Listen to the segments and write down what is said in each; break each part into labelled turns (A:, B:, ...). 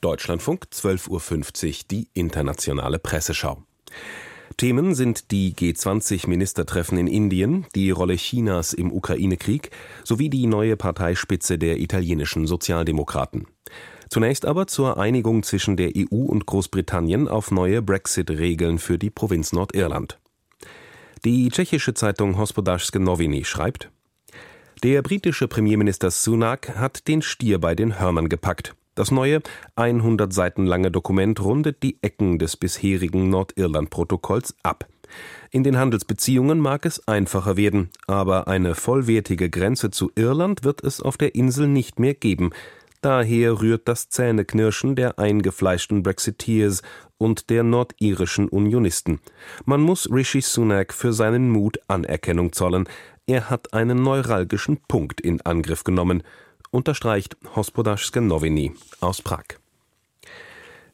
A: Deutschlandfunk 12.50 Uhr die internationale Presseschau. Themen sind die G20-Ministertreffen in Indien, die Rolle Chinas im Ukraine-Krieg sowie die neue Parteispitze der italienischen Sozialdemokraten. Zunächst aber zur Einigung zwischen der EU und Großbritannien auf neue Brexit-Regeln für die Provinz Nordirland. Die tschechische Zeitung Hospodářské noviny schreibt, der britische Premierminister Sunak hat den Stier bei den Hörnern gepackt. Das neue, 100 Seiten lange Dokument rundet die Ecken des bisherigen Nordirland-Protokolls ab. In den Handelsbeziehungen mag es einfacher werden, aber eine vollwertige Grenze zu Irland wird es auf der Insel nicht mehr geben. Daher rührt das Zähneknirschen der eingefleischten Brexiteers und der nordirischen Unionisten. Man muss Rishi Sunak für seinen Mut Anerkennung zollen. Er hat einen neuralgischen Punkt in Angriff genommen unterstreicht Hospodařské noviny aus Prag.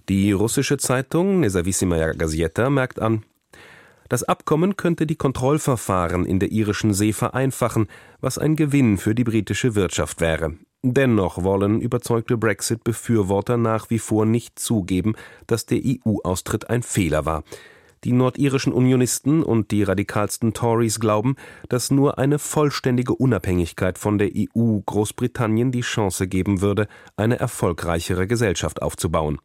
A: Die russische Zeitung Nezavissimaya Gazeta merkt an, das Abkommen könnte die Kontrollverfahren in der irischen See vereinfachen, was ein Gewinn für die britische Wirtschaft wäre. Dennoch wollen überzeugte Brexit-Befürworter nach wie vor nicht zugeben, dass der EU-Austritt ein Fehler war. Die nordirischen Unionisten und die radikalsten Tories glauben, dass nur eine vollständige Unabhängigkeit von der EU Großbritannien die Chance geben würde, eine erfolgreichere Gesellschaft aufzubauen.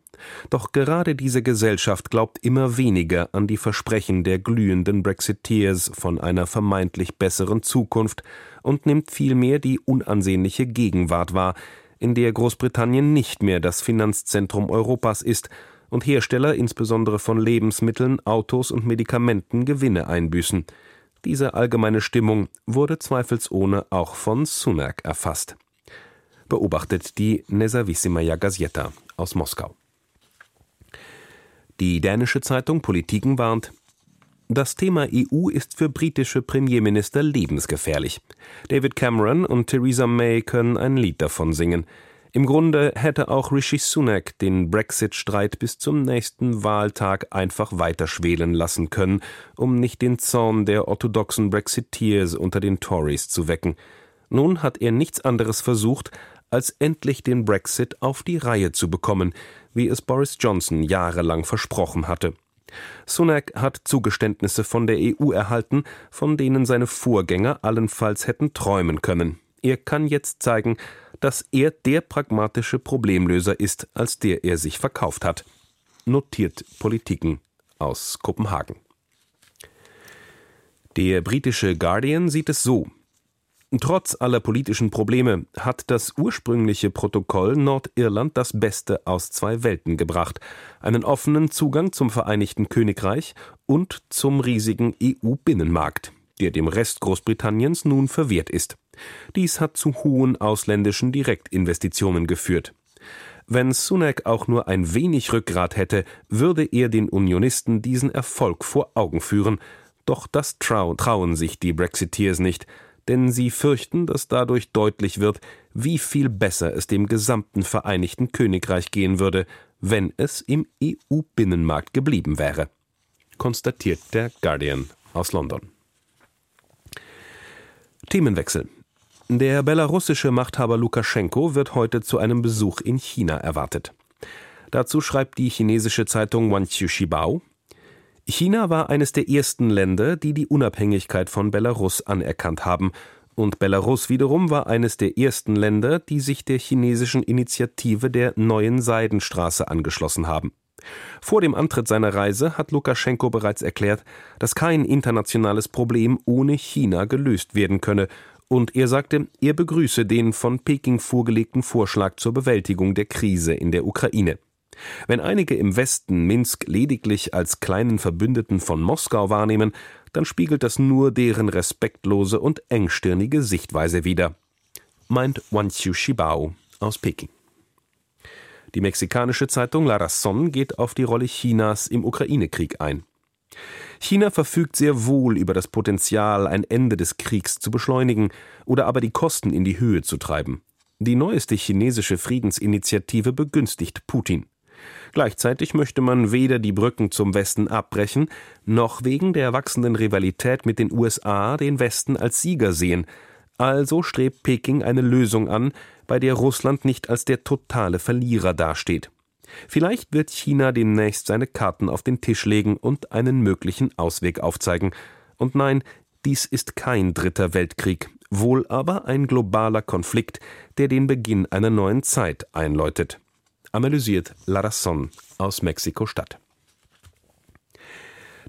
A: Doch gerade diese Gesellschaft glaubt immer weniger an die Versprechen der glühenden Brexiteers von einer vermeintlich besseren Zukunft und nimmt vielmehr die unansehnliche Gegenwart wahr, in der Großbritannien nicht mehr das Finanzzentrum Europas ist, und Hersteller insbesondere von Lebensmitteln, Autos und Medikamenten Gewinne einbüßen. Diese allgemeine Stimmung wurde zweifelsohne auch von Sunak erfasst. Beobachtet die Nezavissimaya Gazeta aus Moskau. Die dänische Zeitung Politiken warnt, das Thema EU ist für britische Premierminister lebensgefährlich. David Cameron und Theresa May können ein Lied davon singen. Im Grunde hätte auch Rishi Sunak den Brexit-Streit bis zum nächsten Wahltag einfach weiterschwelen lassen können, um nicht den Zorn der orthodoxen Brexiteers unter den Tories zu wecken. Nun hat er nichts anderes versucht, als endlich den Brexit auf die Reihe zu bekommen, wie es Boris Johnson jahrelang versprochen hatte. Sunak hat Zugeständnisse von der EU erhalten, von denen seine Vorgänger allenfalls hätten träumen können. Er kann jetzt zeigen, dass er der pragmatische Problemlöser ist, als der er sich verkauft hat. Notiert Politiken aus Kopenhagen. Der britische Guardian sieht es so. Trotz aller politischen Probleme hat das ursprüngliche Protokoll Nordirland das Beste aus zwei Welten gebracht, einen offenen Zugang zum Vereinigten Königreich und zum riesigen EU-Binnenmarkt, der dem Rest Großbritanniens nun verwehrt ist. Dies hat zu hohen ausländischen Direktinvestitionen geführt. Wenn Sunak auch nur ein wenig Rückgrat hätte, würde er den Unionisten diesen Erfolg vor Augen führen. Doch das trau trauen sich die Brexiteers nicht, denn sie fürchten, dass dadurch deutlich wird, wie viel besser es dem gesamten Vereinigten Königreich gehen würde, wenn es im EU-Binnenmarkt geblieben wäre. Konstatiert der Guardian aus London. Themenwechsel. Der belarussische Machthaber Lukaschenko wird heute zu einem Besuch in China erwartet. Dazu schreibt die chinesische Zeitung Wanqiu China war eines der ersten Länder, die die Unabhängigkeit von Belarus anerkannt haben, und Belarus wiederum war eines der ersten Länder, die sich der chinesischen Initiative der neuen Seidenstraße angeschlossen haben. Vor dem Antritt seiner Reise hat Lukaschenko bereits erklärt, dass kein internationales Problem ohne China gelöst werden könne und er sagte, er begrüße den von Peking vorgelegten Vorschlag zur Bewältigung der Krise in der Ukraine. Wenn einige im Westen Minsk lediglich als kleinen Verbündeten von Moskau wahrnehmen, dann spiegelt das nur deren respektlose und engstirnige Sichtweise wider, meint Wanqiu Shibao aus Peking. Die mexikanische Zeitung La Razón geht auf die Rolle Chinas im Ukraine-Krieg ein. China verfügt sehr wohl über das Potenzial, ein Ende des Kriegs zu beschleunigen oder aber die Kosten in die Höhe zu treiben. Die neueste chinesische Friedensinitiative begünstigt Putin. Gleichzeitig möchte man weder die Brücken zum Westen abbrechen, noch wegen der wachsenden Rivalität mit den USA den Westen als Sieger sehen. Also strebt Peking eine Lösung an, bei der Russland nicht als der totale Verlierer dasteht. Vielleicht wird China demnächst seine Karten auf den Tisch legen und einen möglichen Ausweg aufzeigen. Und nein, dies ist kein dritter Weltkrieg, wohl aber ein globaler Konflikt, der den Beginn einer neuen Zeit einläutet. Analysiert Larazón aus Mexiko-Stadt.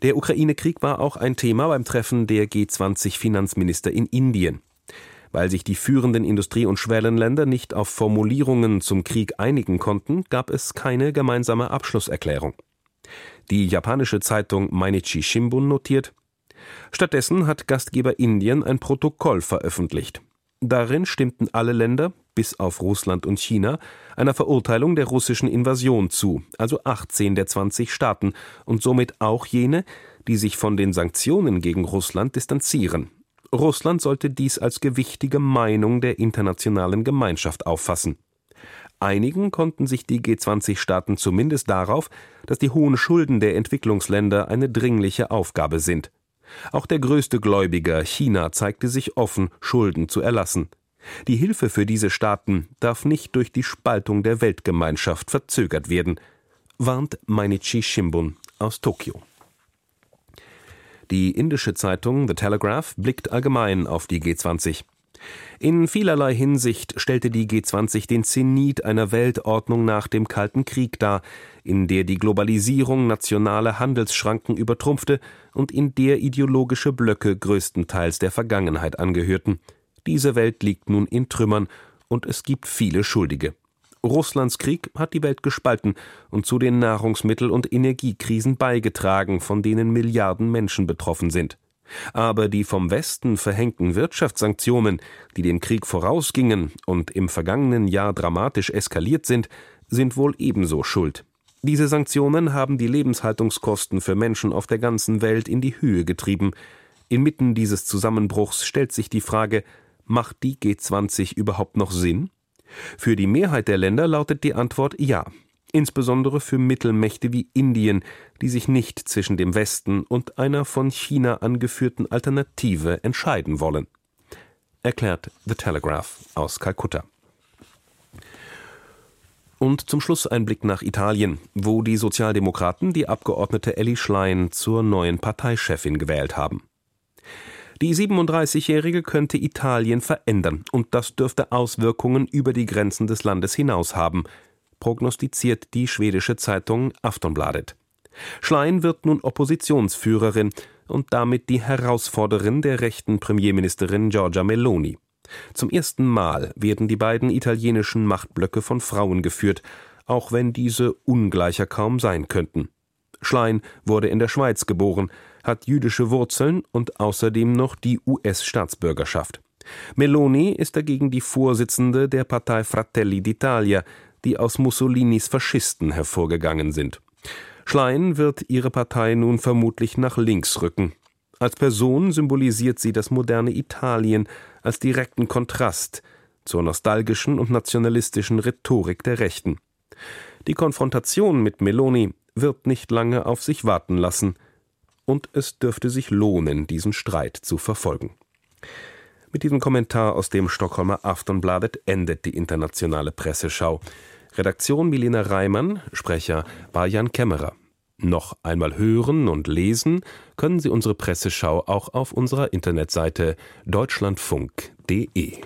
A: Der Ukraine-Krieg war auch ein Thema beim Treffen der G20-Finanzminister in Indien. Weil sich die führenden Industrie- und Schwellenländer nicht auf Formulierungen zum Krieg einigen konnten, gab es keine gemeinsame Abschlusserklärung. Die japanische Zeitung Mainichi Shimbun notiert, Stattdessen hat Gastgeber Indien ein Protokoll veröffentlicht. Darin stimmten alle Länder, bis auf Russland und China, einer Verurteilung der russischen Invasion zu, also 18 der 20 Staaten und somit auch jene, die sich von den Sanktionen gegen Russland distanzieren. Russland sollte dies als gewichtige Meinung der internationalen Gemeinschaft auffassen. Einigen konnten sich die G20-Staaten zumindest darauf, dass die hohen Schulden der Entwicklungsländer eine dringliche Aufgabe sind. Auch der größte Gläubiger, China, zeigte sich offen, Schulden zu erlassen. Die Hilfe für diese Staaten darf nicht durch die Spaltung der Weltgemeinschaft verzögert werden, warnt Mainichi Shimbun aus Tokio. Die indische Zeitung The Telegraph blickt allgemein auf die G20. In vielerlei Hinsicht stellte die G20 den Zenit einer Weltordnung nach dem Kalten Krieg dar, in der die Globalisierung nationale Handelsschranken übertrumpfte und in der ideologische Blöcke größtenteils der Vergangenheit angehörten. Diese Welt liegt nun in Trümmern und es gibt viele Schuldige. Russlands Krieg hat die Welt gespalten und zu den Nahrungsmittel- und Energiekrisen beigetragen, von denen Milliarden Menschen betroffen sind. Aber die vom Westen verhängten Wirtschaftssanktionen, die dem Krieg vorausgingen und im vergangenen Jahr dramatisch eskaliert sind, sind wohl ebenso schuld. Diese Sanktionen haben die Lebenshaltungskosten für Menschen auf der ganzen Welt in die Höhe getrieben. Inmitten dieses Zusammenbruchs stellt sich die Frage, macht die G20 überhaupt noch Sinn? Für die Mehrheit der Länder lautet die Antwort ja, insbesondere für Mittelmächte wie Indien, die sich nicht zwischen dem Westen und einer von China angeführten Alternative entscheiden wollen. Erklärt The Telegraph aus Kalkutta. Und zum Schluss ein Blick nach Italien, wo die Sozialdemokraten die Abgeordnete Ellie Schlein zur neuen Parteichefin gewählt haben. Die 37-Jährige könnte Italien verändern und das dürfte Auswirkungen über die Grenzen des Landes hinaus haben, prognostiziert die schwedische Zeitung Aftonbladet. Schlein wird nun Oppositionsführerin und damit die Herausforderin der rechten Premierministerin Giorgia Meloni. Zum ersten Mal werden die beiden italienischen Machtblöcke von Frauen geführt, auch wenn diese ungleicher kaum sein könnten. Schlein wurde in der Schweiz geboren, hat jüdische Wurzeln und außerdem noch die US-Staatsbürgerschaft. Meloni ist dagegen die Vorsitzende der Partei Fratelli d'Italia, die aus Mussolinis Faschisten hervorgegangen sind. Schlein wird ihre Partei nun vermutlich nach links rücken. Als Person symbolisiert sie das moderne Italien als direkten Kontrast zur nostalgischen und nationalistischen Rhetorik der Rechten. Die Konfrontation mit Meloni wird nicht lange auf sich warten lassen und es dürfte sich lohnen, diesen Streit zu verfolgen. Mit diesem Kommentar aus dem Stockholmer Aftonbladet endet die internationale Presseschau. Redaktion Milena Reimann, Sprecher war Jan Kämmerer. Noch einmal hören und lesen können Sie unsere Presseschau auch auf unserer Internetseite deutschlandfunk.de.